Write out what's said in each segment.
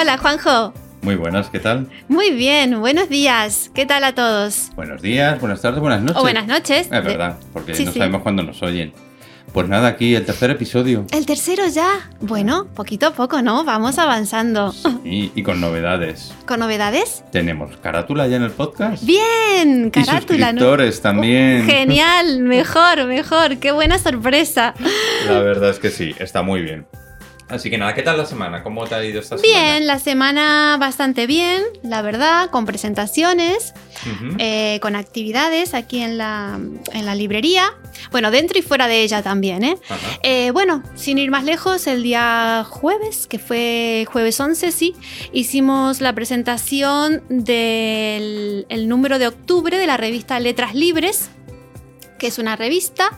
Hola, Juanjo. Muy buenas, ¿qué tal? Muy bien, buenos días. ¿Qué tal a todos? Buenos días, buenas tardes, buenas noches. O buenas noches. Es verdad, porque no sabemos cuándo nos oyen. Pues nada, aquí el tercer episodio. El tercero ya. Bueno, poquito a poco, ¿no? Vamos avanzando. Sí, y con novedades. ¿Con novedades? Tenemos carátula ya en el podcast. Bien, carátula. Y suscriptores también. genial, mejor, mejor. Qué buena sorpresa. La verdad es que sí, está muy bien. Así que nada, ¿qué tal la semana? ¿Cómo te ha ido esta semana? Bien, la semana bastante bien, la verdad, con presentaciones, eh, con actividades aquí en la, en la, librería. Bueno, dentro y fuera de ella también, ¿eh? ¿eh? Bueno, sin ir más lejos, el día jueves, que fue jueves 11, sí, hicimos la presentación del el número de octubre de la revista Letras Libres, que es una revista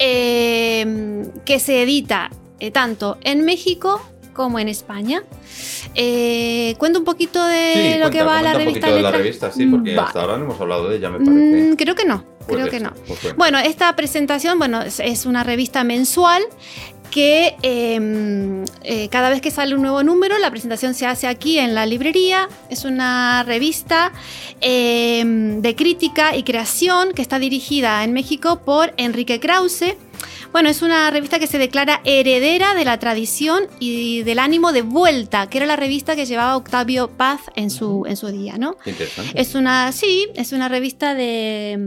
eh, que se edita eh, tanto en México como en España. Eh, cuento un poquito de lo que va la revista. Un poquito de la revista, sí, porque hasta ahora no hemos hablado de ella, me parece. Mm, creo que no, creo que no. Pues bueno. esta presentación, bueno, es, una revista mensual que em, eh, cada vez que sale un nuevo número, la presentación se hace aquí en la librería. Es una revista em, de crítica y creación que está dirigida en México por Enrique Krause bueno, es una revista que se declara heredera de la tradición y del ánimo de vuelta, que era la revista que llevaba Octavio Paz en su, en su día, ¿no? Interesante. Es una, sí, es una revista de,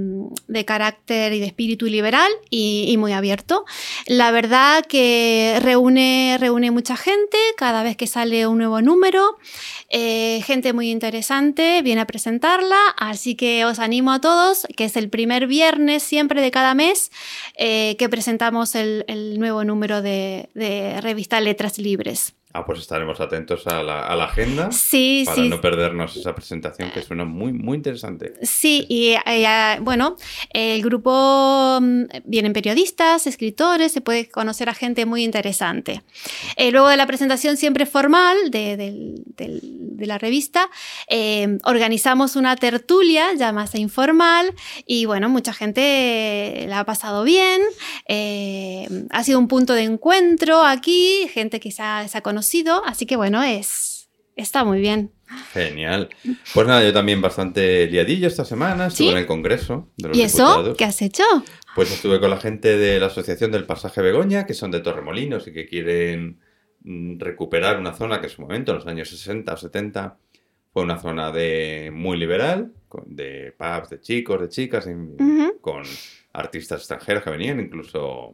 carácter y de espíritu liberal y, muy abierto. La verdad que reúne, reúne mucha gente cada vez que sale un nuevo número. Eh, gente muy interesante viene a presentarla, así que os animo a todos, que es el primer viernes siempre de cada mes eh, que presentamos el, nuevo número de, de revista Letras Libres. Ah, pues estaremos atentos a la, agenda sí, para no perdernos esa presentación que suena muy, muy interesante. Sí, y eh, bueno, el grupo mm, vienen periodistas, escritores, se puede conocer a gente muy interesante. Eh, luego de la presentación siempre formal de, la revista, eh, organizamos una tertulia ya más informal y bueno, mucha gente la ha pasado bien. ha sido un punto de encuentro aquí, gente que se ha, se ha conocido así que bueno, es está muy bien. Genial. Pues nada, yo también bastante liadillo esta semana, estuve en el Congreso de los ¿Y eso? ¿Qué has hecho? Pues estuve con la gente de la Asociación del Pasaje Begoña, que son de Torremolinos y que quieren mm, recuperar una zona que en su momento, en los años 60 o 70, fue una zona de muy liberal, de pubs, de chicos, de chicas, con artistas extranjeros que venían, incluso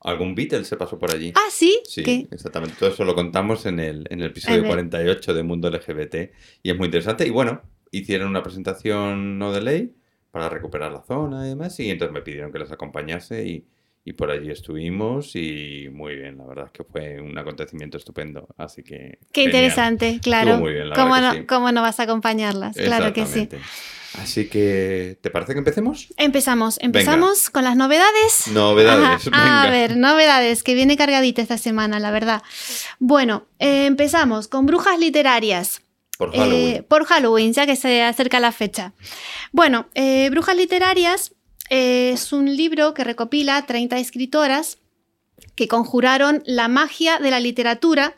Algún Beatles se pasó por allí. Ah, sí. Sí, exactamente. Todo eso lo contamos en el, en el episodio 48 de Mundo LGBT y es muy interesante. Y bueno, hicieron una presentación no de ley para recuperar la zona y demás. Y entonces me pidieron que les acompañase y, y por allí estuvimos y muy bien, la verdad es que fue un acontecimiento estupendo, así que... Qué interesante, claro. Muy bien, ¿Cómo, no, ¿Cómo no vas a acompañarlas? Claro que sí. Así que, ¿te parece que empecemos? Empezamos, empezamos con las novedades. Novedades. A ver, novedades, que viene cargadita esta semana, la verdad. Bueno, eh, empezamos con brujas literarias. Por Halloween. Eh, por Halloween, ya que se acerca la fecha. Bueno, eh, brujas literarias es un libro que recopila 30 escritoras que conjuraron la magia de la literatura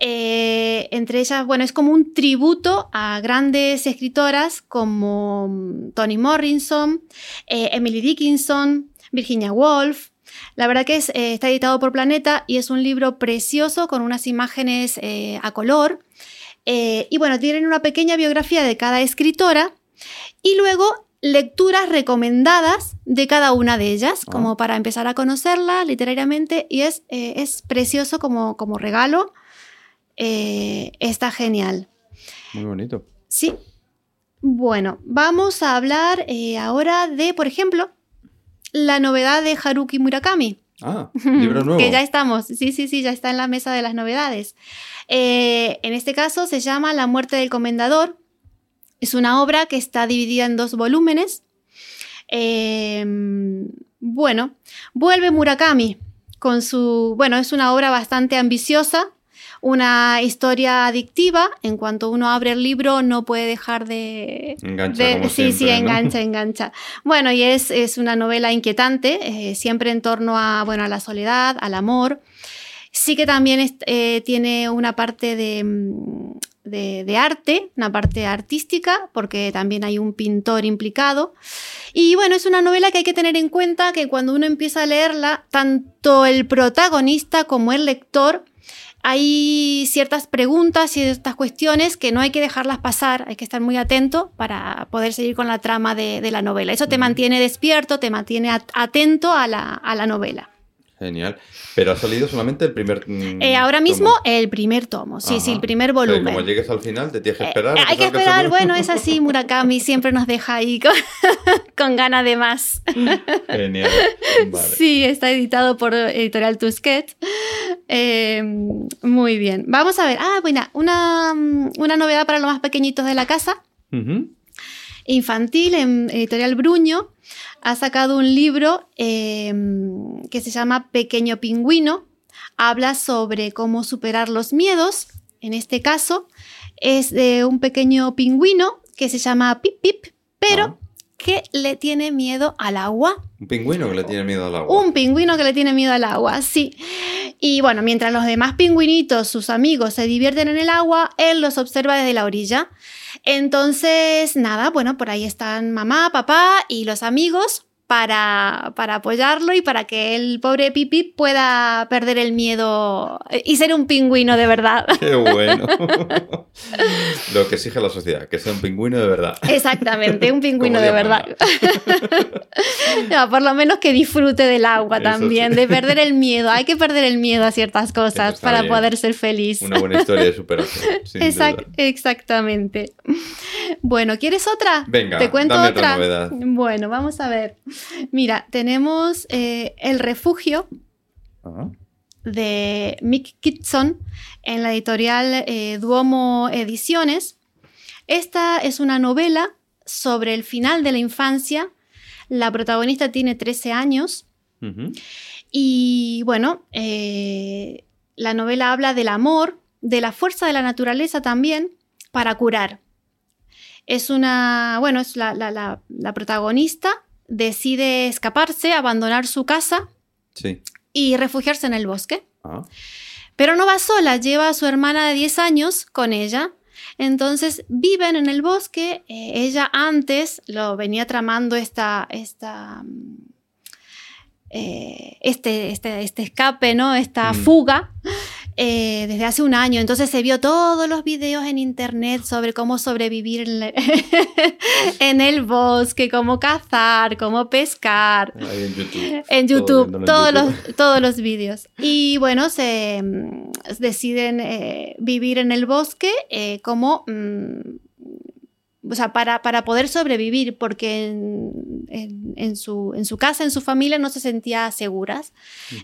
eh, entre ellas, bueno, es como un tributo a grandes escritoras como mm, Toni Morrison, eh, Emily Dickinson, Virginia Woolf. La verdad que eh, está editado por Planeta y es un libro precioso con unas imágenes a color. y bueno, tienen una pequeña biografía de cada escritora y luego lecturas recomendadas de cada una de ellas, ah. como para empezar a conocerla literariamente y es, es precioso como, como regalo. Eh, está genial. Muy bonito. Sí. Bueno, vamos a hablar eh, ahora de, por ejemplo, la novedad de Haruki Murakami. Ah, libro nuevo. que ya estamos, sí, sí, sí, ya está en la mesa de las novedades. Eh, en este caso se llama La muerte del comendador. Es una obra que está dividida en dos volúmenes. bueno, vuelve Murakami con su, bueno, es una obra bastante ambiciosa, una historia adictiva. En cuanto uno abre el libro, no puede dejar de. Engancha. sí, sí, engancha, engancha. Bueno, y es, es una novela inquietante, eh, siempre en torno a, bueno, a la soledad, al amor. Sí que también es- eh, tiene una parte de, mm, de- de arte, una parte artística, porque también hay un pintor implicado. Y bueno, es una novela que hay que tener en cuenta que cuando uno empieza a leerla, tanto el protagonista como el lector, hay ciertas preguntas, ciertas cuestiones que no hay que dejarlas pasar, hay que estar muy atento para poder seguir con la trama de, de la novela. Eso te mantiene despierto, te mantiene at- atento a la, a la novela. Genial. Pero ha salido solamente el primer. mm, Eh, ahora tomo. mismo el primer tomo, sí, sí, el primer O sea, volumen. como llegues al final, te tienes que Eh, esperar. eh, hay que esperar, bueno, es así, Murakami siempre nos deja ahí con, con ganas de más. Genial. Vale. Sí, está editado por Editorial Tusquets. Eh, muy bien. Vamos a ver. Ah, bueno, una, una novedad para los más pequeñitos de la casa. Infantil en Editorial Bruño ha sacado un libro eh, que se llama Pequeño Pingüino. Habla sobre cómo superar los miedos. En este caso es de un pequeño pingüino que se llama Pip Pip, pero que le tiene miedo al agua. un pingüino que le tiene miedo al agua. Un pingüino que le tiene miedo al agua, sí. Y bueno, mientras los demás pingüinitos, sus amigos, se divierten en el agua, él los observa desde la orilla. Entonces, nada, bueno, por ahí están mamá, papá y los amigos para, para apoyarlo y para que el pobre Pipi pueda perder el miedo y ser un pingüino de verdad. Qué bueno. Lo que exige la sociedad, que sea un pingüino de verdad. Exactamente, un pingüino de verdad. No, por lo menos que disfrute del agua Eso también, sí. de perder el miedo. Hay que perder el miedo a ciertas cosas para bien. poder ser feliz. Una buena historia de superación. sin Exact- duda. exactamente. Bueno, ¿quieres otra? Venga, Te cuento dame otra. otra novedad. Bueno, vamos a ver. Mira, tenemos eh, El Refugio de Mick Kitson en la editorial eh, Duomo Ediciones. Esta es una novela sobre el final de la infancia. La protagonista tiene 13 años y bueno, eh, la novela habla del amor, de la fuerza de la naturaleza también para curar. Es una, bueno, es la, la- la- la protagonista, decide escaparse, abandonar su casa Sí. y refugiarse en el bosque. Ah, Pero no va sola, lleva a su hermana de 10 años con ella. Entonces viven en el bosque. eh, ella antes lo venía tramando esta, esta, mm, eh, este, este, este escape, ¿no? Esta Mm. fuga. Eh, desde hace un año, entonces se vio todos los videos en internet sobre cómo sobrevivir en, la- en el bosque, cómo cazar, cómo pescar, ahí en YouTube. en Todo YouTube, en todos, YouTube. Los, todos los vídeos. Y bueno, se mm, deciden eh, vivir en el bosque eh, como... mm, o sea, para, para poder sobrevivir, porque en, en- en su, en su casa, en su familia, no se sentía seguras.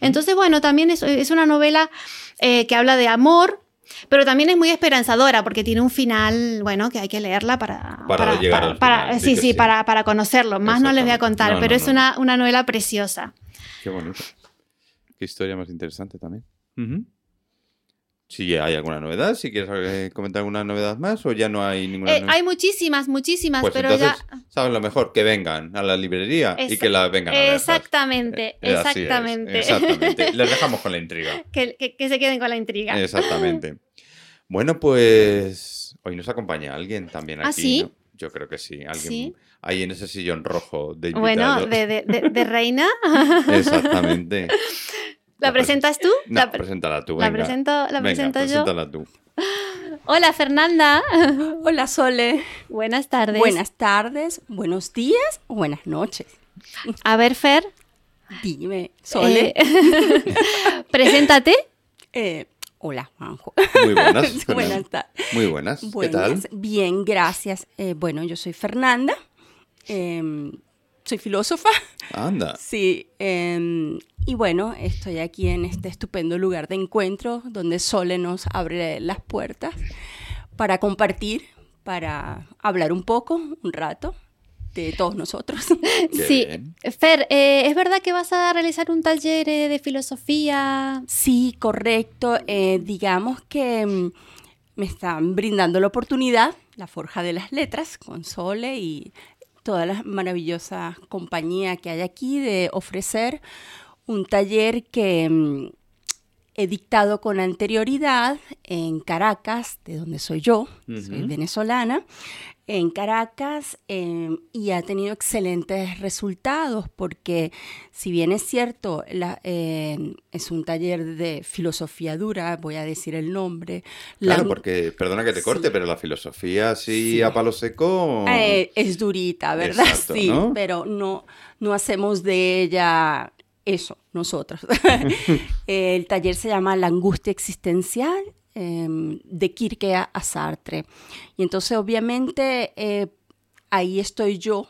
Entonces, bueno, también es, es una novela eh, que habla de amor, pero también es muy esperanzadora, porque tiene un final, bueno, que hay que leerla para... Para llegar al para- final, sí, sí, sí. Para, para conocerlo. Más no les voy a contar, No, pero no, es no. Una, una novela preciosa. Qué bonito. Qué historia más interesante también. Ujú. Si hay alguna novedad, si quieres eh, comentar alguna novedad más o ya no hay ninguna Eh, novedad. hay muchísimas, muchísimas, Pues pero entonces, ya... saben lo mejor, que vengan a la librería y que la vengan a ver. Exactamente, Eh, así es, exactamente. exactamente. Les dejamos con la intriga. que, que- que se queden con la intriga. Exactamente. Bueno, pues hoy nos acompaña alguien también aquí. ¿Ah, sí? ¿no? Yo creo que sí. Alguien Sí. ahí en ese sillón rojo de Bueno, invitados. de, de- de- de reina. Exactamente. ¿La La pre- presentas tú? No, La pre- preséntala tú, la presento, la Venga, presento yo. preséntala tú. Hola, Fernanda. Hola Sole. Buenas tardes. Buenas tardes, buenos días o buenas noches. A ver, Fer. Dime, Sole. eh, preséntate. Eh, hola Juanjo. Muy buenas. Buenas tardes. Muy buenas. ¿Qué Buenas. tal? Bien, gracias. Eh, bueno, yo soy Fernanda. Soy filósofa. Anda. Sí. em, y bueno, estoy aquí en este estupendo lugar de encuentro donde Sole nos abre las puertas para compartir, para hablar un poco, un rato, de todos nosotros. Sí. Fer, eh, ¿es verdad que vas a realizar un taller eh, de filosofía? Sí, correcto. Eh, digamos que mm, me están brindando la oportunidad, la Forja de las Letras, con Sole y toda la maravillosa compañía que hay aquí, de ofrecer. Un taller que mm, dictado con anterioridad en Caracas, de donde soy yo, soy venezolana, en Caracas em, y ha tenido excelentes resultados porque si bien es cierto, em, es un taller de filosofía dura, voy a decir el nombre. Claro, porque, perdona que te corte, pero la filosofía así a palo seco... Eh, es durita, ¿verdad? sí, pero no, no hacemos de ella eso, nosotros. el taller se llama La angustia existencial Em, de Kierkegaard a Sartre. Y entonces obviamente eh, ahí estoy yo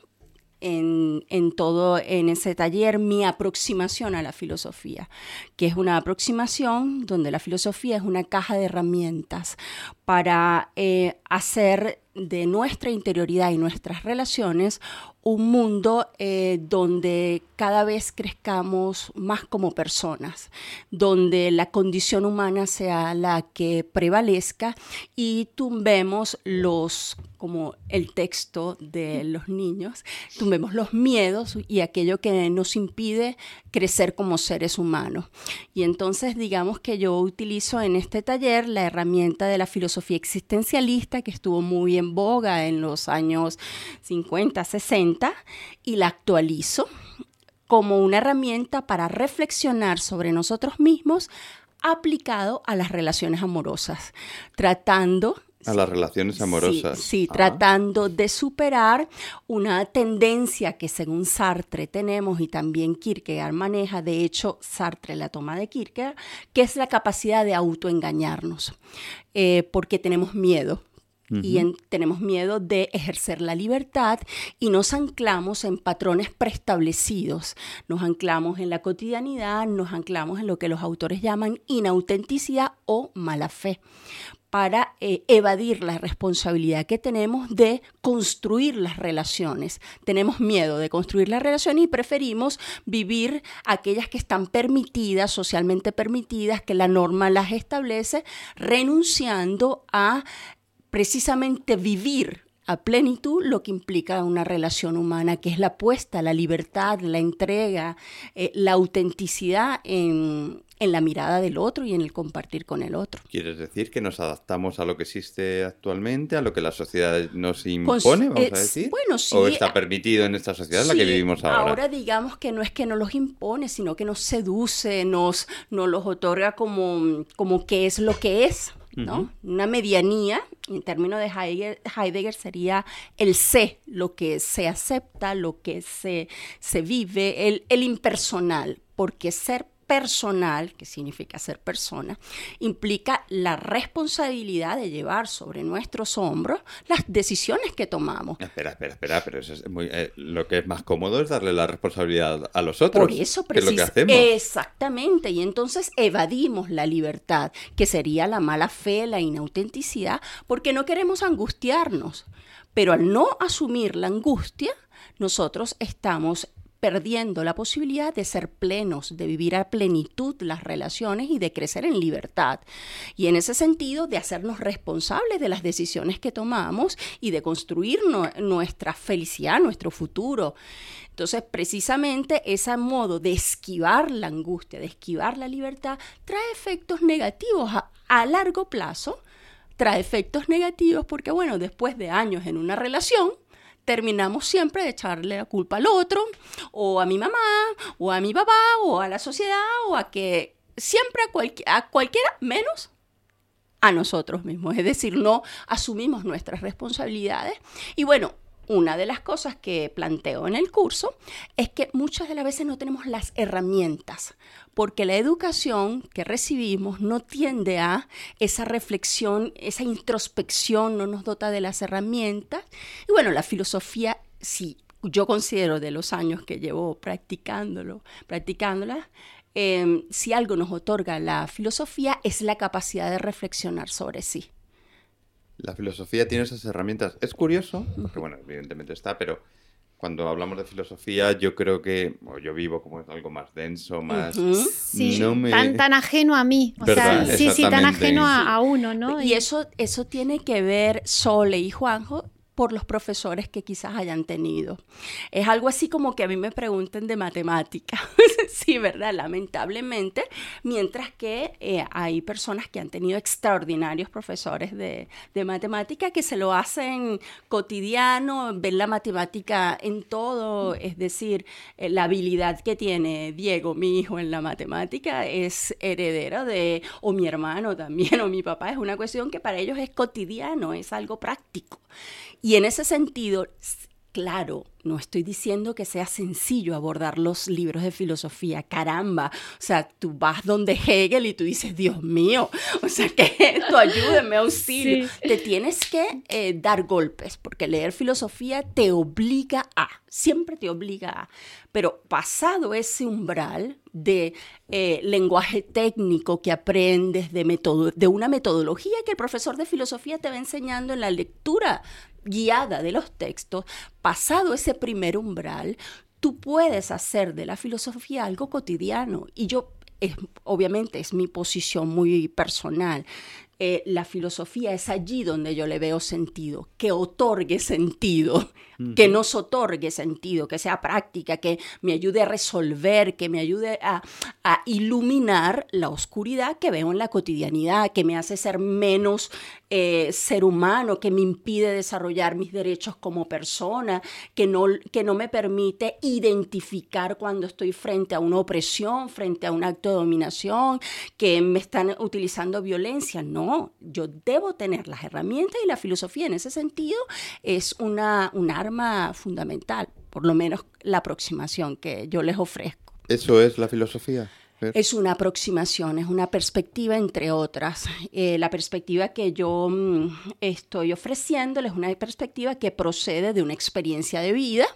en, en, todo, en ese taller, mi aproximación a la filosofía, que es una aproximación donde la filosofía es una caja de herramientas para eh, hacer de nuestra interioridad y nuestras relaciones un mundo eh, donde cada vez crezcamos más como personas, donde la condición humana sea la que prevalezca y tumbemos los, como el texto de los niños, tumbemos los miedos y aquello que nos impide crecer como seres humanos. Y entonces digamos que yo utilizo en este taller la herramienta de la filosofía existencialista que estuvo muy en boga en los años 50, 60 y la actualizo como una herramienta para reflexionar sobre nosotros mismos aplicado a las relaciones amorosas, tratando a las relaciones amorosas. Sí, ah. tratando de superar una tendencia que según Sartre tenemos y también Kierkegaard maneja, de hecho Sartre la toma de Kierkegaard, que es la capacidad de autoengañarnos, eh, porque tenemos miedo y tenemos miedo de ejercer la libertad y nos anclamos en patrones preestablecidos, nos anclamos en la cotidianidad, nos anclamos en lo que los autores llaman inautenticidad o mala fe para eh, evadir la responsabilidad que tenemos de construir las relaciones. Tenemos miedo de construir las relaciones y preferimos vivir aquellas que están permitidas, socialmente permitidas, que la norma las establece, renunciando a precisamente vivir a plenitud lo que implica una relación humana, que es la apuesta, la libertad, la entrega, eh, la autenticidad en, en la mirada del otro y en el compartir con el otro. ¿Quieres decir que nos adaptamos a lo que existe actualmente, a lo que la sociedad nos impone, vamos a decir? Bueno, sí. ¿O está permitido en esta sociedad en la que vivimos ahora? Ahora digamos que no es que nos los impone, sino que nos seduce, nos, nos los otorga como, como que es lo que es. ¿No? Una medianía, en términos de Heidegger, Heidegger, sería el sé, lo que se acepta, lo que se, se vive, el, el impersonal, porque ser personal, que significa ser persona, implica la responsabilidad de llevar sobre nuestros hombros las decisiones que tomamos. Espera, espera, espera, pero eso es muy, eh, lo que es más cómodo es darle la responsabilidad a los otros. Por eso, hacemos. Exactamente, y entonces evadimos la libertad, que sería la mala fe, la inautenticidad, porque no queremos angustiarnos. Pero al no asumir la angustia, nosotros estamos perdiendo la posibilidad de ser plenos, de vivir a plenitud las relaciones y de crecer en libertad. Y en ese sentido, de hacernos responsables de las decisiones que tomamos y de construir nuestra felicidad, nuestro futuro. Entonces, precisamente ese modo de esquivar la angustia, de esquivar la libertad, trae efectos negativos a, largo plazo. Trae efectos negativos porque, bueno, después de años en una relación, terminamos siempre de echarle la culpa al otro, o a mi mamá, o a mi papá, o a la sociedad, o a que siempre a, a cualquiera menos a nosotros mismos. Es decir, no asumimos nuestras responsabilidades. Y bueno, una de las cosas que planteo en el curso es que muchas de las veces no tenemos las herramientas, porque la educación que recibimos no tiende a esa reflexión, esa introspección, no nos dota de las herramientas. Y bueno, la filosofía, sí, yo considero de los años que llevo practicándolo, practicándola, em, si algo nos otorga la filosofía es la capacidad de reflexionar sobre sí la filosofía tiene esas herramientas. Es curioso, porque bueno, evidentemente está, pero cuando hablamos de filosofía, yo creo que yo vivo como algo más denso, más... Sí, tan, tan ajeno a mí. O sea, sí, sí, tan ajeno a, uno, ¿no? Y eso, eso tiene que ver, Sole y Juanjo, por los profesores que quizás hayan tenido. Es algo así como que a mí me pregunten de matemática, sí, ¿verdad? Lamentablemente, mientras que eh, hay personas que han tenido extraordinarios profesores de, de matemática que se lo hacen cotidiano, ven la matemática en todo, es decir, eh, la habilidad que tiene Diego, mi hijo, en la matemática es heredera de, o mi hermano también, o mi papá, es una cuestión que para ellos es cotidiano, es algo práctico. En ese sentido, claro, no estoy diciendo que sea sencillo abordar los libros de filosofía, caramba. O sea, tú vas donde Hegel y tú dices, Dios mío, o sea, que esto ayúdeme, auxilio. Te tienes que eh, dar golpes, porque leer filosofía te obliga a, siempre te obliga a. Pero pasado ese umbral de eh, lenguaje técnico que aprendes, de, de una metodología que el profesor de filosofía te va enseñando en la lectura guiada de los textos, pasado ese primer umbral, tú puedes hacer de la filosofía algo cotidiano. Y yo, obviamente, es mi posición muy personal. Eh, la filosofía es allí donde yo le veo sentido, que otorgue sentido, que nos otorgue sentido, que sea práctica, que me ayude a resolver, que me ayude a, a, iluminar la oscuridad que veo en la cotidianidad, que me hace ser menos eh, ser humano, que me impide desarrollar mis derechos como persona, que no, que no me permite identificar cuando estoy frente a una opresión, frente a un acto de dominación, que me están utilizando violencia. No, yo debo tener las herramientas y la filosofía en ese sentido es una, un arma fundamental, por lo menos la aproximación que yo les ofrezco. ¿Eso es la filosofía? Es una aproximación, es una perspectiva entre otras. Eh, la perspectiva que yo mm, estoy ofreciéndoles es una perspectiva que procede de una experiencia de vida,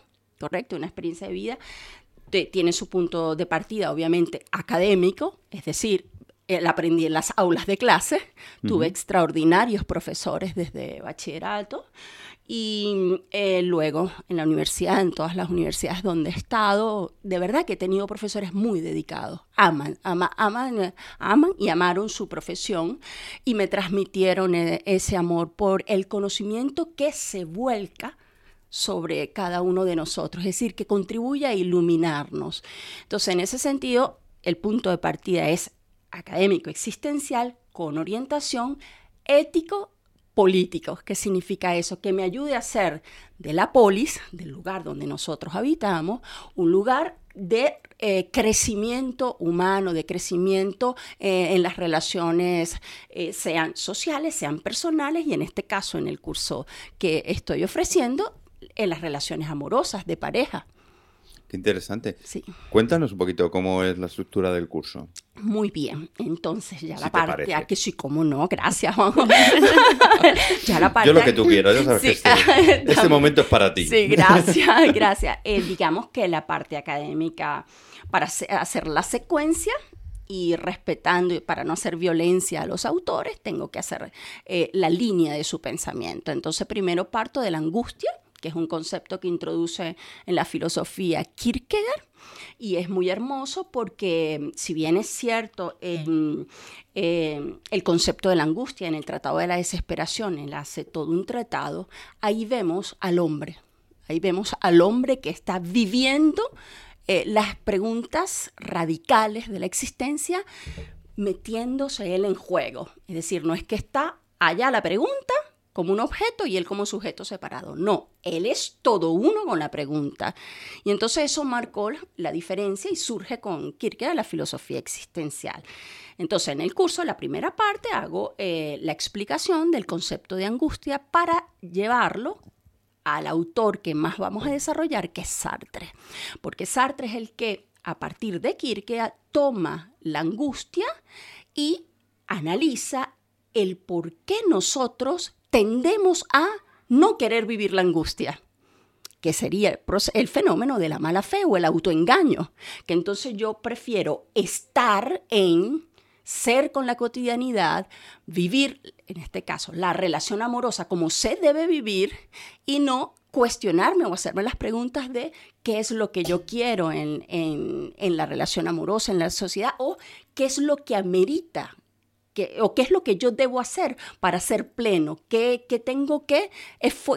¿correcto? Una experiencia de vida tiene su punto de partida, obviamente, académico, es decir, la aprendí en las aulas de clase, tuve extraordinarios profesores desde bachillerato, y eh, luego en la universidad, en todas las universidades donde he estado, de verdad que he tenido profesores muy dedicados. Aman, aman, aman y amaron su profesión y me transmitieron eh, ese amor por el conocimiento que se vuelca sobre cada uno de nosotros, es decir, que contribuye a iluminarnos. Entonces, en ese sentido, el punto de partida es académico existencial con orientación ético políticos. ¿Qué significa eso? Que me ayude a hacer de la polis, del lugar donde nosotros habitamos, un lugar de eh, crecimiento humano, de crecimiento eh, en las relaciones, eh, sean sociales, sean personales, y en este caso, en el curso que estoy ofreciendo, en las relaciones amorosas, de pareja. Qué interesante. Sí. Cuéntanos un poquito cómo es la estructura del curso. Muy bien, entonces ya la parte, a que sí, cómo no, gracias ya la parte... Yo lo que tú quieras, ya sabes que este, este, momento es para ti. Sí, gracias, gracias. Eh, digamos que la parte académica, para hacer la secuencia, y respetando, y para no hacer violencia a los autores, tengo que hacer eh, la línea de su pensamiento. Entonces, primero parto de la angustia, que es un concepto que introduce en la filosofía Kierkegaard. Y es muy hermoso porque, si bien es cierto, el concepto de la angustia en el Tratado de la Desesperación, él hace todo un tratado, ahí vemos al hombre, ahí vemos al hombre que está viviendo eh, las preguntas radicales de la existencia, metiéndose él en juego. Es decir, no es que está allá la pregunta como un objeto y él como sujeto separado. No, él es todo uno con la pregunta. Y entonces eso marcó la diferencia y surge con Kierkegaard la filosofía existencial. Entonces en el curso, la primera parte, hago eh, la explicación del concepto de angustia para llevarlo al autor que más vamos a desarrollar, que es Sartre. Porque Sartre es el que, a partir de Kierkegaard, toma la angustia y analiza el por qué nosotros tendemos a no querer vivir la angustia, que sería el fenómeno de la mala fe o el autoengaño, que entonces yo prefiero estar en ser con la cotidianidad, vivir, en este caso, la relación amorosa como se debe vivir y no cuestionarme o hacerme las preguntas de qué es lo que yo quiero en, en, en la relación amorosa, en la sociedad, o qué es lo que amerita o qué es lo que yo debo hacer para ser pleno, qué, tengo que,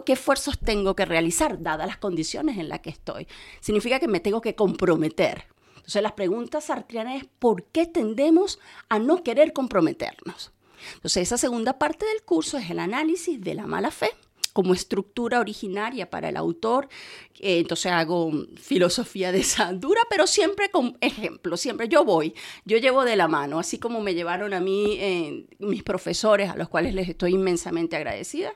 qué esfuerzos tengo que realizar, dadas las condiciones en las que estoy. Significa que me tengo que comprometer. Entonces las preguntas sartrianas es ¿por qué tendemos a no querer comprometernos? Entonces esa segunda parte del curso es el análisis de la mala fe como estructura originaria para el autor. Eh, entonces hago filosofía de esa dura, pero siempre con ejemplos, siempre yo voy, yo llevo de la mano, así como me llevaron a mí eh, mis profesores, a los cuales les estoy inmensamente agradecida.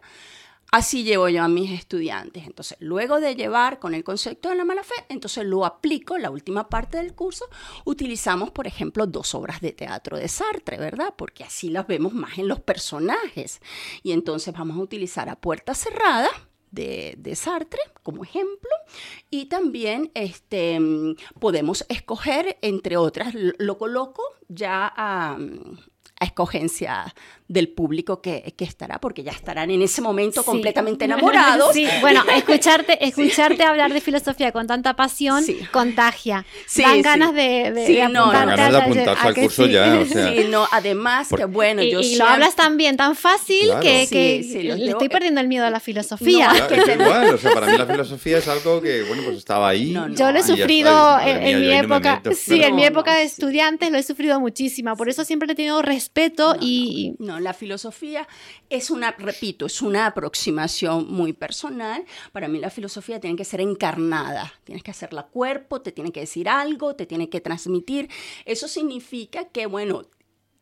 Así llevo yo a mis estudiantes. Entonces, luego de llevar con el concepto de la mala fe, entonces lo aplico la última parte del curso. Utilizamos, por ejemplo, dos obras de teatro de Sartre, ¿verdad? Porque así las vemos más en los personajes. Y entonces vamos a utilizar a puerta cerrada. De, Sartre como ejemplo y también este, podemos escoger entre otras lo coloco ya a, a escogencia del público que, que, estará, porque ya estarán en ese momento completamente enamorados. Sí, bueno, escucharte, escucharte hablar de filosofía con tanta pasión contagia. Dan ganas de, de, apuntarte, al curso ya. Sí, no, además que bueno, y, yo y lo hablas tan bien, tan fácil que, que le estoy perdiendo el miedo a la filosofía. No, es igual, o sea, para mí la filosofía es algo que, bueno, pues estaba ahí. yo lo he sufrido en, mi época, sí, en mi época de estudiante lo he sufrido muchísimo, por eso siempre he tenido respeto y la filosofía es una, repito, es una aproximación muy personal. Para mí la filosofía tiene que ser encarnada, tienes que hacerla cuerpo, te tiene que decir algo, te tiene que transmitir. Eso significa que, bueno,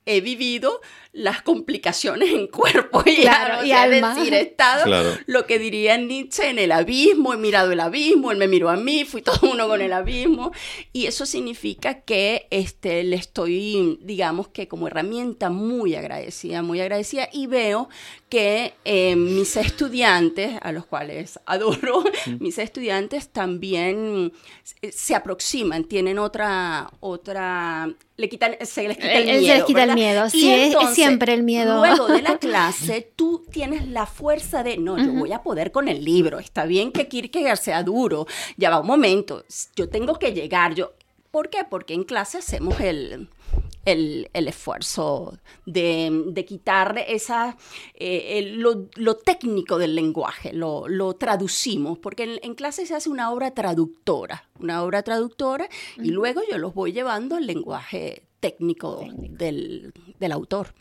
he vivido las complicaciones en cuerpo y, claro, y alma. decir, he estado lo que diría Nietzsche en el abismo, he mirado el abismo, él me miró a mí, fui todo uno con el abismo. Y eso significa que este, le estoy, digamos que como herramienta muy agradecida, muy agradecida y veo que eh, mis estudiantes, a los cuales adoro, mis estudiantes también se aproximan, tienen otra, otra le quitan, se les quita el, miedo. Se les quita el miedo, sí, es, siempre el miedo. Luego de la clase, tú tienes la fuerza de, no, yo voy a poder con el libro, está bien que Kierkegaard sea duro, ya va un momento, yo tengo que llegar, yo, ¿por qué? Porque en clase hacemos el, el, esfuerzo de, quitar esa, eh, lo, técnico del lenguaje, lo, traducimos, porque en, clase se hace una obra traductora, una obra traductora, y luego yo los voy llevando al lenguaje técnico, Del, autor.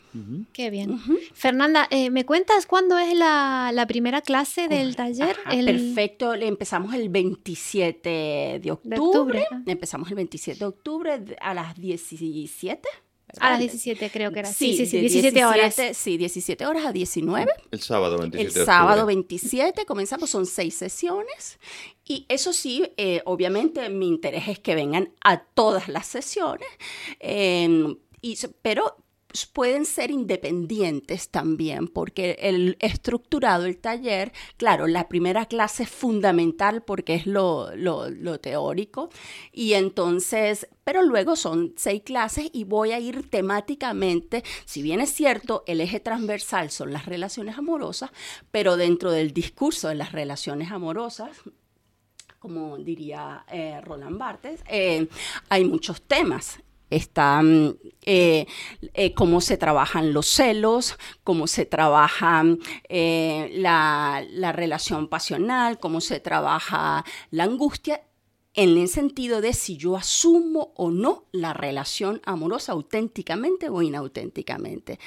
Qué bien. Fernanda, eh, ¿me cuentas cuándo es la, primera clase del taller? Perfecto, empezamos el 27 de octubre. empezamos el 27 de octubre a las 17. A las 17 creo que era. Sí, sí, sí, 17, horas. Sí, 17 horas a 19. El sábado 27. El sábado 27 comenzamos, son seis sesiones. Y eso sí, eh, obviamente mi interés es que vengan a todas las sesiones. Em, y, pero pueden ser independientes también, porque el estructurado, el taller, claro, la primera clase es fundamental porque es lo, lo, teórico, y entonces, pero luego son seis clases y voy a ir temáticamente, si bien es cierto, el eje transversal son las relaciones amorosas, pero dentro del discurso de las relaciones amorosas, como diría eh, Roland Barthes, eh, hay muchos temas está mm, eh, eh, cómo se trabajan los celos, cómo se trabaja eh, la, relación pasional, cómo se trabaja la angustia, en el sentido de si yo asumo o no la relación amorosa auténticamente o inauténticamente.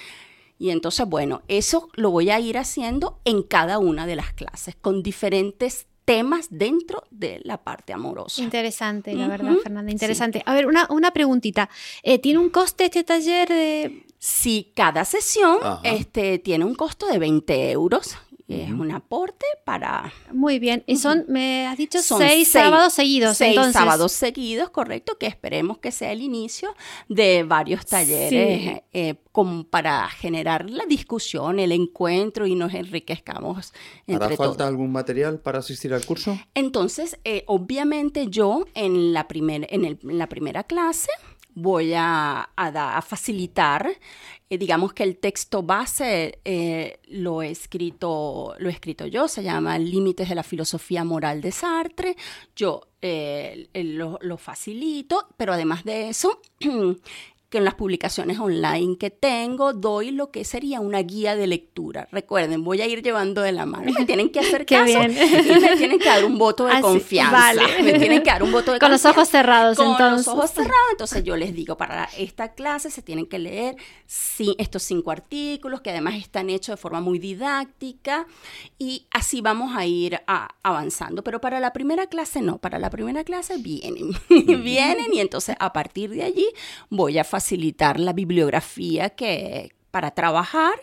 Y entonces, bueno, eso lo voy a ir haciendo en cada una de las clases, con diferentes temas dentro de la parte amorosa. Interesante, la verdad, Fernanda, interesante. A ver, una, una preguntita. Eh, ¿Tiene un coste este taller? De... Sí, cada sesión este, tiene un costo de 20 euros es un aporte para... Muy bien, y son, me has dicho, seis, sábados seguidos. Seis sábados seguidos, correcto, que esperemos que sea el inicio de varios talleres eh, como para generar la discusión, el encuentro y nos enriquezcamos. ¿Hará falta algún material para asistir al curso? Entonces, eh, obviamente yo en la, primer, en, el, en la primera clase voy a, a, facilitar, eh, digamos que el texto base eh, lo, he escrito, lo he escrito yo, se llama Límites de la filosofía moral de Sartre, yo eh, lo, lo, facilito, pero además de eso, que en las publicaciones online que tengo doy lo que sería una guía de lectura. Recuerden, voy a ir llevando de la mano. Me tienen que hacer caso y me tienen que dar un voto de confianza. Me tienen que dar un voto de Con los ojos cerrados, Con entonces. los ojos cerrados, entonces yo les digo, para esta clase se tienen que leer estos cinco artículos que además están hechos de forma muy didáctica y así vamos a ir avanzando. Pero para la primera clase no, para la primera clase vienen, vienen y entonces a partir de allí voy a facilitar la bibliografía que para trabajar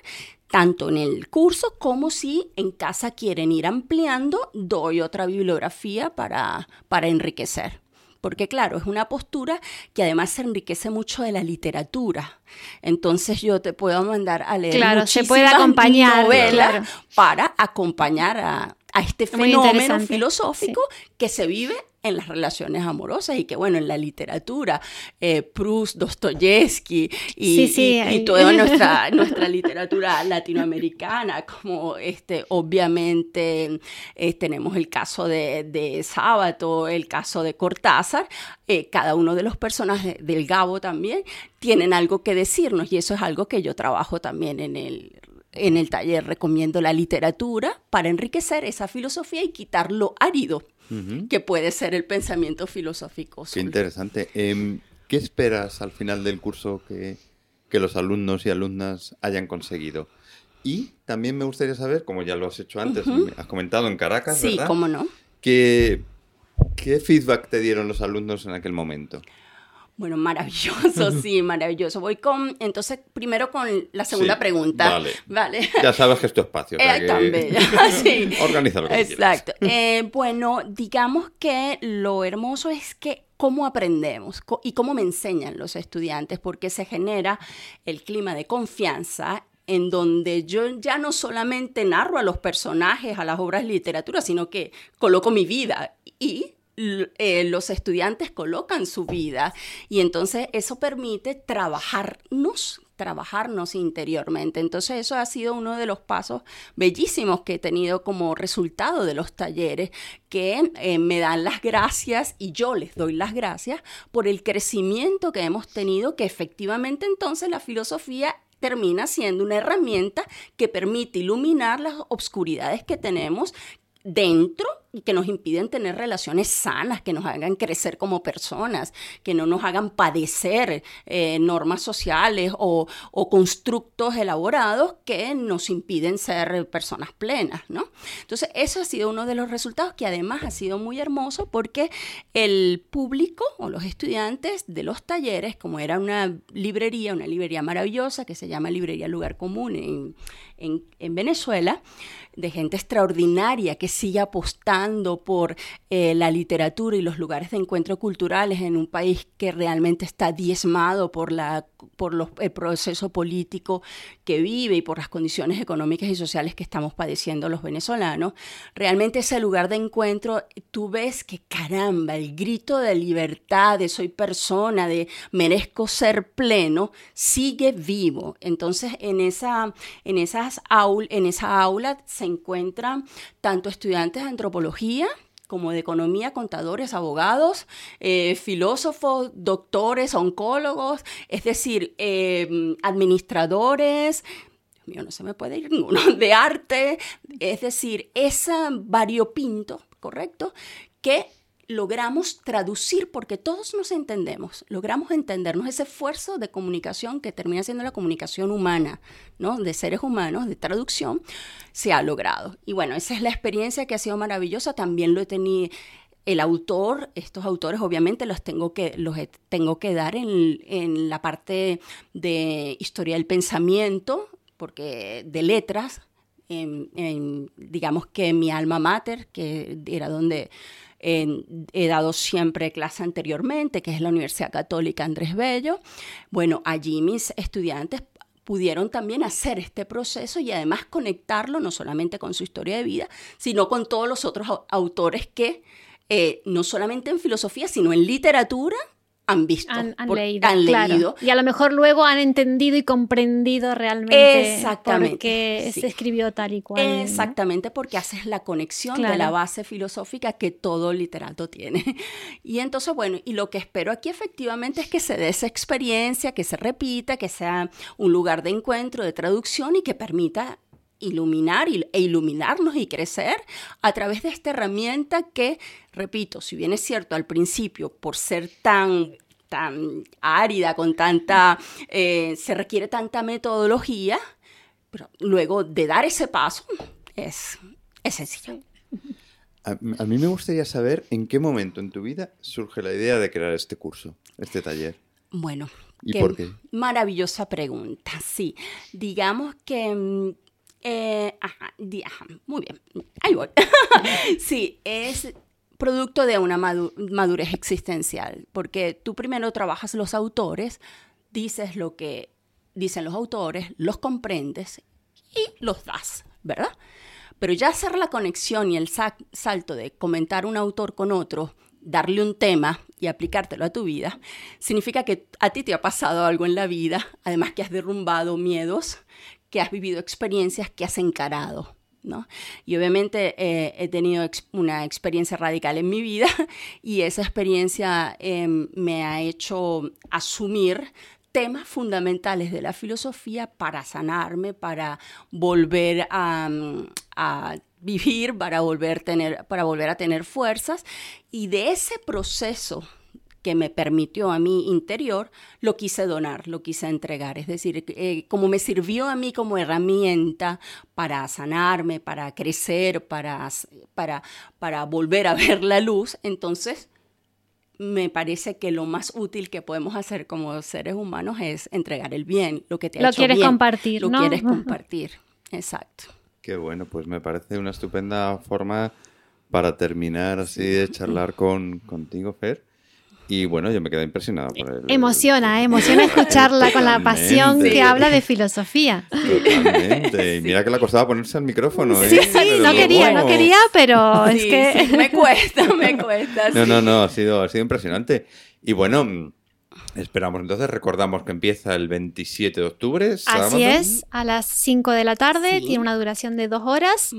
tanto en el curso como si en casa quieren ir ampliando, doy otra bibliografía para, para enriquecer porque claro, es una postura que además se enriquece mucho de la literatura. Entonces yo te puedo mandar a leer claro, se puede acompañar, novelas para acompañar a, este fenómeno filosófico que se vive en las relaciones amorosas y que bueno, en la literatura, eh, Proust, Dostoyevsky y, toda nuestra, nuestra literatura latinoamericana, como este, obviamente eh, tenemos el caso de, de Sábato, el caso de Cortázar, eh, cada uno de los personajes del Gabo también tienen algo que decirnos y eso es algo que yo trabajo también en el en el taller recomiendo la literatura para enriquecer esa filosofía y quitar lo árido que puede ser el pensamiento filosófico. Qué interesante. Em, ¿Qué esperas al final del curso que, los alumnos y alumnas hayan conseguido? Y también me gustaría saber, como ya lo has hecho antes, has comentado en Caracas, sí, cómo no. ¿Qué feedback te dieron los alumnos en aquel momento? Bueno, maravilloso, sí, maravilloso. Voy con, entonces, primero con la segunda pregunta. Vale. vale. Ya sabes que es tu espacio. Eh, también, sí. Organízalo Exacto. Eh, bueno, digamos que lo hermoso es que cómo aprendemos y cómo me enseñan los estudiantes, porque se genera el clima de confianza en donde yo ya no solamente narro a los personajes, a las obras de literatura, sino que coloco mi vida y eh, los estudiantes colocan su vida y entonces eso permite trabajarnos trabajarnos interiormente. Entonces eso ha sido uno de los pasos bellísimos que he tenido como resultado de los talleres, que eh, me dan las gracias y yo les doy las gracias por el crecimiento que hemos tenido, que efectivamente entonces la filosofía termina siendo una herramienta que permite iluminar las obscuridades que tenemos dentro y que nos impiden tener relaciones sanas, que nos hagan crecer como personas, que no nos hagan padecer eh, normas sociales o, constructos elaborados que nos impiden ser personas plenas, ¿no? Entonces, eso ha sido uno de los resultados que además ha sido muy hermoso porque el público o los estudiantes de los talleres, como era una librería, una librería maravillosa que se llama Librería Lugar Común en, en Venezuela, de gente extraordinaria que sigue apostando por eh, la literatura y los lugares de encuentro culturales en un país que realmente está diezmado por, la, por los, el proceso político que vive y por las condiciones económicas y sociales que estamos padeciendo los venezolanos. Realmente ese lugar de encuentro, tú ves que caramba, el grito de libertad, de soy persona, de merezco ser pleno, sigue vivo. Entonces en esa, en esas en esa aula se encuentran tanto estudiantes de antropología, como de economía, contadores, abogados, eh, filósofos, doctores, oncólogos, es decir, em, administradores, mío, no se me puede ir ninguno, de arte, es decir, esa variopinto, ¿correcto? Que logramos traducir, porque todos nos entendemos, logramos entendernos ese esfuerzo de comunicación que termina siendo la comunicación humana, ¿no? De seres humanos, de traducción, se ha logrado. Y bueno, esa es la experiencia que ha sido maravillosa, también lo he tenido el autor, estos autores obviamente los tengo que, los tengo que dar en, la parte de historia del pensamiento, porque de letras, digamos que mi alma mater, que era donde he dado siempre clase anteriormente, que es la Universidad Católica Andrés Bello. Bueno, allí mis estudiantes pudieron también hacer este proceso y además conectarlo no solamente con su historia de vida, sino con todos los otros autores que, eh, no solamente en filosofía, sino en literatura, han visto, Han, han por- leído. han claro. leído. Y a lo mejor luego han entendido y comprendido realmente Exactamente, por qué sí. se escribió tal y cual. ¿no? Exactamente, porque haces la conexión de la base filosófica que todo literato tiene. Y entonces, bueno, y lo que espero aquí efectivamente es que se dé esa experiencia, que se repita, que sea un lugar de encuentro, de traducción y que permita iluminar e iluminarnos y crecer a través de esta herramienta que, repito, si bien es cierto al principio, por ser tan tan árida, con tanta, eh, se requiere tanta metodología, pero luego de dar ese paso es, es sencillo. A, a mí me gustaría saber en qué momento en tu vida surge la idea de crear este curso, este taller. Bueno, ¿Y por qué? maravillosa pregunta. Sí, digamos que... eh, ajá, muy bien, ahí voy. sí, es producto de una madu- madurez existencial, porque tú primero trabajas los autores, dices lo que dicen los autores, los comprendes y los das, ¿verdad? Pero ya hacer la conexión y el sa- salto de comentar un autor con otro, darle un tema y aplicártelo a tu vida, significa que a ti te ha pasado algo en la vida, además que has derrumbado miedos, que has vivido experiencias que has encarado. ¿no? Y obviamente eh, he tenido una experiencia radical en mi vida y esa experiencia em, me ha hecho asumir temas fundamentales de la filosofía para sanarme, para volver a, mm, vivir, para volver, tener, para volver a tener fuerzas. Y de ese proceso que me permitió a mi interior, lo quise donar, lo quise entregar. Es decir, eh, como me sirvió a mí como herramienta para sanarme, para crecer, para, para, para volver a ver la luz, entonces me parece que lo más útil que podemos hacer como seres humanos es entregar el bien, lo que te ha Lo hecho quieres bien, compartir, lo ¿no? quieres compartir, exacto. Qué bueno, pues me parece una estupenda forma para terminar así de charlar con, contigo, Fer. Y bueno, yo me quedé impresionado por el... Emociona, ¿eh? emociona escucharla con la pasión Totalmente. que habla de filosofía. Totalmente. Y mira que le costaba ponerse al micrófono, ¿eh? Sí, sí, Pero no quería, no quería, pero es Sí, que... sí, me cuesta, me cuesta. No, sí. no, no, ha sido, ha sido impresionante. Y bueno, esperamos entonces, recordamos que empieza el 27 de octubre, sábado. Así es, a las 5 de la tarde, Sí. tiene una duración de dos horas.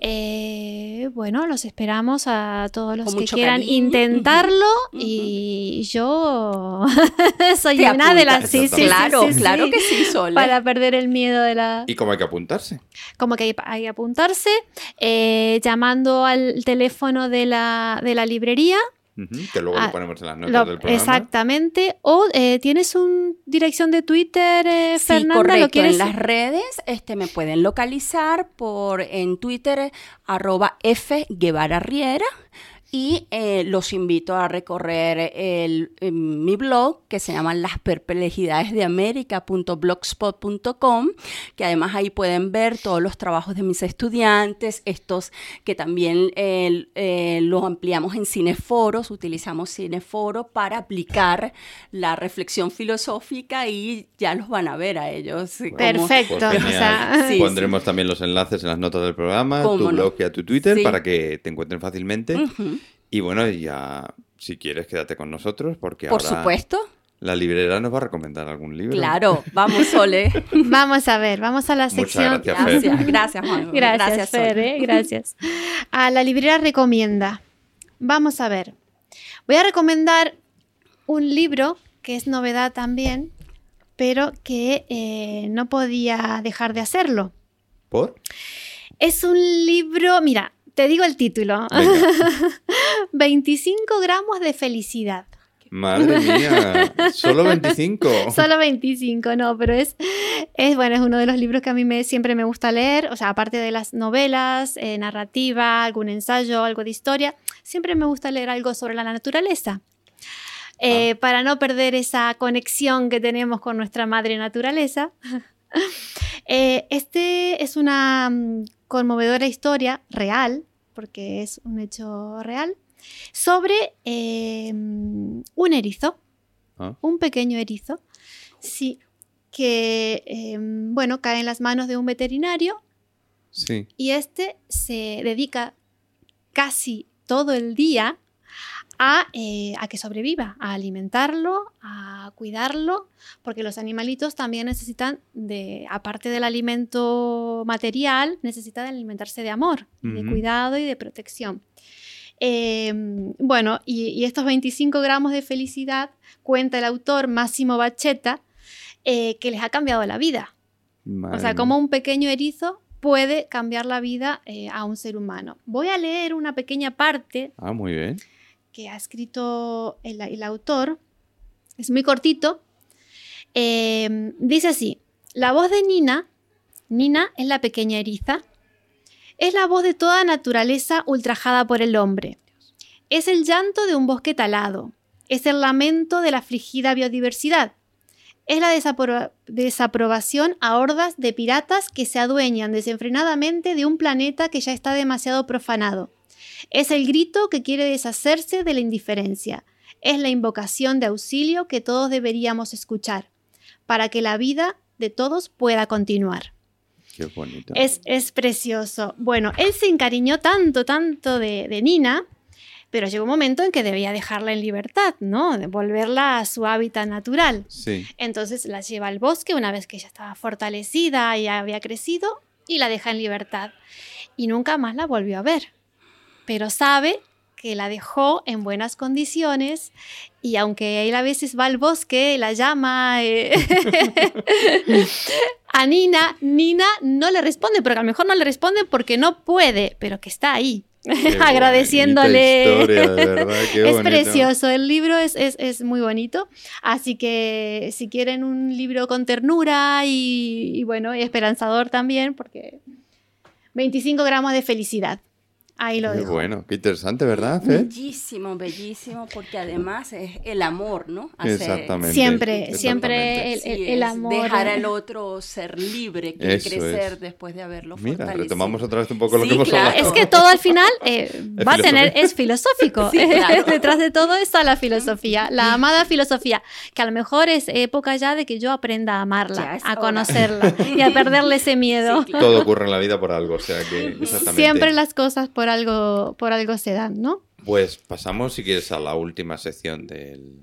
Eh, bueno, los esperamos a todos los Con que quieran cariño. intentarlo y yo soy Te una de las... Sí, claro, sí, sí, claro que sí, Sole. Para perder el miedo de la... ¿Y cómo hay que apuntarse? Como que hay, hay que apuntarse, eh, llamando al teléfono de la, de la librería. Que luego Ah, lo ponemos en las notas Lo- del programa. exactamente. O eh, tienes una dirección de Twitter, eh, Sí, Fernanda, correcto. ¿lo quieres? En las redes este, me pueden localizar por en Twitter arroba F Guevara Riera y eh, los invito a recorrer el, eh, mi blog que se llama Las Perplejidades de América.blogspot.com que además ahí pueden ver todos los trabajos de mis estudiantes, estos que también eh, eh, los ampliamos en cineforos, utilizamos cineforo para aplicar la reflexión filosófica y ya los van a ver a ellos. como- Perfecto. Pues o genial. sea, Sí, Pondremos también los enlaces en las notas del programa, tu no. blog y a tu Twitter Sí. para que te encuentren fácilmente. Y bueno, ya si quieres quédate con nosotros porque Por ahora supuesto. la librera nos va a recomendar algún libro. Claro, vamos, Sole. Vamos a ver, vamos a la Muchas sección. gracias, Fer. Gracias, gracias, Juan. Gracias, Fer, Sole. ¿eh? gracias. A la librera recomienda. Vamos a ver. Voy a recomendar un libro que es novedad también, pero que eh, no podía dejar de hacerlo. ¿Por? Es un libro, mira, te digo el título. Venga. 25 gramos de felicidad. Madre mía, solo 25. Solo 25, no, pero es, es bueno, es uno de los libros que a mí me, siempre me gusta leer, o sea, aparte de las novelas, eh, narrativa, algún ensayo, algo de historia, siempre me gusta leer algo sobre la naturaleza. Eh, Para no perder esa conexión que tenemos con nuestra madre naturaleza. Eh, este es una mm, conmovedora historia real, porque es un hecho real, sobre eh, un erizo Ah, un pequeño erizo, sí, que, eh, bueno, cae en las manos de un veterinario sí. y este se dedica casi todo el día a, eh, a que sobreviva, a alimentarlo, a cuidarlo, porque los animalitos también necesitan de, aparte del alimento material, necesitan alimentarse de amor, de cuidado y de protección. Eh, bueno, y, y estos 25 gramos de felicidad, cuenta el autor Máximo Bacheta, eh, que les ha cambiado la vida. Madre O sea, como un pequeño erizo puede cambiar la vida eh, a un ser humano. Voy a leer una pequeña parte Ah, muy bien. Que ha escrito el, autor. Es muy cortito. Eh, dice así, la voz de Nina, Nina es la pequeña eriza, es la voz de toda naturaleza ultrajada por el hombre. Es el llanto de un bosque talado, es el lamento de la afligida biodiversidad. Es la desapro- desaprobación a hordas de piratas que se adueñan desenfrenadamente de un planeta que ya está demasiado profanado. Es el grito que quiere deshacerse de la indiferencia. Es la invocación de auxilio que todos deberíamos escuchar para que la vida de todos pueda continuar. Qué bonito. Es, es precioso. Bueno, él se encariñó tanto, tanto de, de Nina, pero llegó un momento en que debía dejarla en libertad, ¿no? Devolverla a su hábitat natural. Sí. Entonces la lleva al bosque una vez que ya estaba fortalecida y había crecido y la deja en libertad. Y nunca más la volvió a ver. Pero sabe que la dejó en buenas condiciones y aunque él a veces va al bosque, la llama eh, a Nina, Nina no le responde, pero a lo mejor no le responde porque no puede, pero que está ahí. Agradeciéndole. bonita historia, de verdad, qué es bonito. precioso, el libro es, es- es muy bonito, así que si quieren un libro con ternura y, y bueno, y esperanzador también, porque 25 gramos de felicidad, ahí lo Qué dejo. bueno, qué interesante, ¿verdad, Fer? Bellísimo, bellísimo, porque además es el amor, ¿no? Hace- Exactamente. Siempre, Exactamente. siempre el, el- el amor. Dejar al otro ser libre, que Eso crecer es. después de haberlo Mira, fortalecido. retomamos otra vez un poco lo Sí, que hemos claro. hablado. Es que todo al final eh, Es va a tener, es filosófico. Sí, claro. Detrás de todo está la filosofía, la amada filosofía, que a lo mejor es época ya de que yo aprenda a amarla, a hora. conocerla y a perderle ese miedo. Sí, claro. Todo ocurre en la vida por algo, o sea que exactamente. Siempre las cosas por algo, por algo se dan, ¿no? Pues pasamos, si quieres, a la última sección del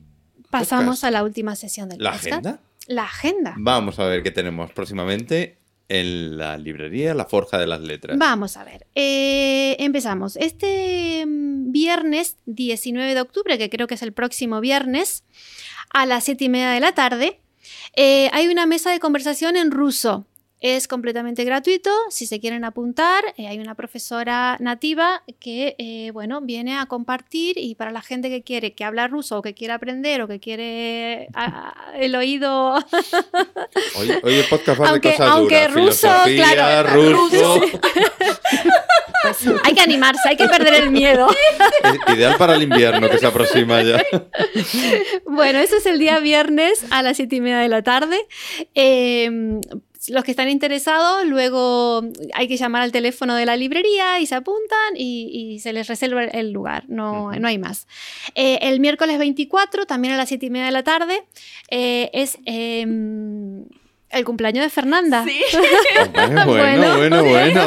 Pasamos podcast. a la última sesión del ¿La podcast. agenda? La agenda. Vamos a ver qué tenemos próximamente en la librería La Forja de las Letras. Vamos a ver. Eh, empezamos. Este mm, viernes 19 de octubre, que creo que es el próximo viernes, a las 7 y media de la tarde, eh, hay una mesa de conversación en ruso. Es completamente gratuito. Si se quieren apuntar, eh, hay una profesora nativa que, eh, bueno, viene a compartir y para la gente que quiere, que habla ruso o que quiere aprender o que quiere el oído Hoy, hoy el podcast va Aunque- de cosas aunque duras. ruso, claro, ruso. hay que animarse, hay que perder el miedo. Ideal para el invierno que se aproxima ya. Bueno, eso es el día viernes a las siete y media de la tarde. Eh, los que están interesados, luego hay que llamar al teléfono de la librería y se apuntan y, y se les reserva el lugar, no, no hay más. Eh, el miércoles 24, también a las siete y media de la tarde, eh, es eh, el cumpleaños de Fernanda. Sí. Hombre, bueno, bueno, bueno.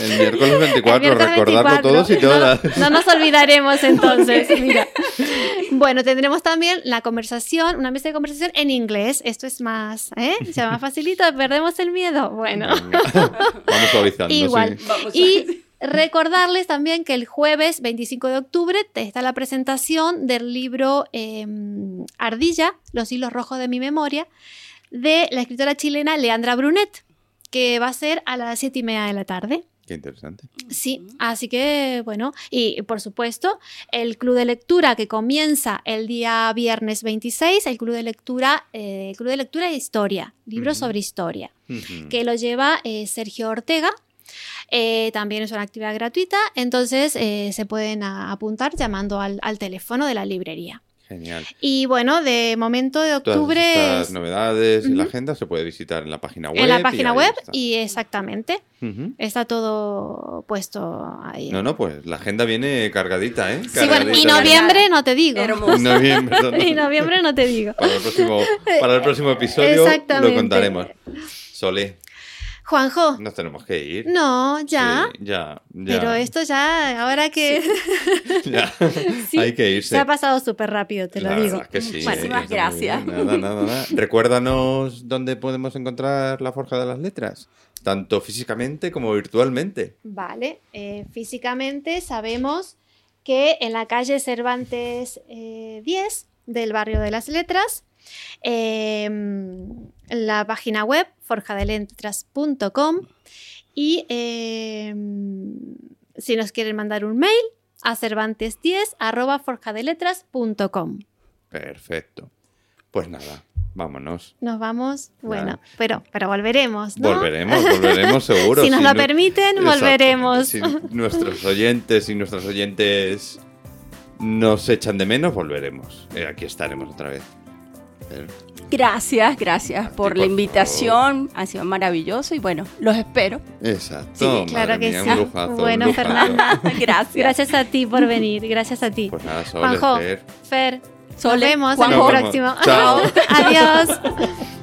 El miércoles 24, El miércoles recordarlo 24. todos y todas. No, no nos olvidaremos entonces. Mira. Bueno, tendremos también la conversación, una mesa de conversación en inglés. Esto es más, ¿eh? Se más facilito, perdemos el miedo. Bueno, Vamos suavizando, igual. sí. Vamos a- Y recordarles también que el jueves 25 de octubre te- está la presentación del libro eh, Ardilla, Los hilos rojos de mi memoria, de la escritora chilena Leandra Brunet, que va a ser a las siete y media de la tarde. Qué interesante. Sí, así que bueno, y por supuesto, el club de lectura que comienza el día viernes 26, el club de lectura, eh, el club de lectura de historia, libros sobre historia, que lo lleva eh, Sergio Ortega. Eh, también es una actividad gratuita, entonces eh, se pueden apuntar llamando al, al teléfono de la librería. Genial. Y bueno, de momento de Todas octubre estas es novedades y la agenda se puede visitar en la página web. en la página web está. y exactamente, está todo puesto ahí. No, no, pues la agenda viene cargadita, ¿eh? Sí, bueno, y noviembre no te digo. Hermoso. Noviembre, no, no. Y noviembre no te digo. Para el próximo, para el próximo episodio lo contaremos. Sole, Juanjo. Nos tenemos que ir. No, ya. Sí, ya, ya. Pero esto ya, ahora que Ya. Sí, Hay que irse. se ha pasado súper rápido, te lo La digo. que eh, muy gracias. Nada, nada, nada. Recuérdanos dónde podemos encontrar la Forja de las Letras, tanto físicamente como virtualmente. Vale, eh, físicamente sabemos que en la calle Cervantes eh, 10 del barrio de las letras, eh, la página web forjadeletras.com y eh, si nos quieren mandar un mail a cervantes10 arroba forjadeletras.com. Perfecto. Pues nada, vámonos. Nos vamos, bueno, pero, pero volveremos, ¿no? Volveremos, volveremos seguro. Si nos lo permiten, Exacto. volveremos. Si nuestros oyentes y nuestras oyentes nos echan de menos, volveremos. Eh, aquí estaremos otra vez. Gracias, gracias por por la invitación. Ha sido maravilloso y bueno, los espero. Exacto. Sí, claro que mía, sí. Lujazo, Bueno. Fernanda. Gracias. Gracias a ti por venir, gracias a ti. Pues nada, Sole, Juanjo, Fer. Fer, nos Sole, vemos en el Nos próximo. Chao. Adiós.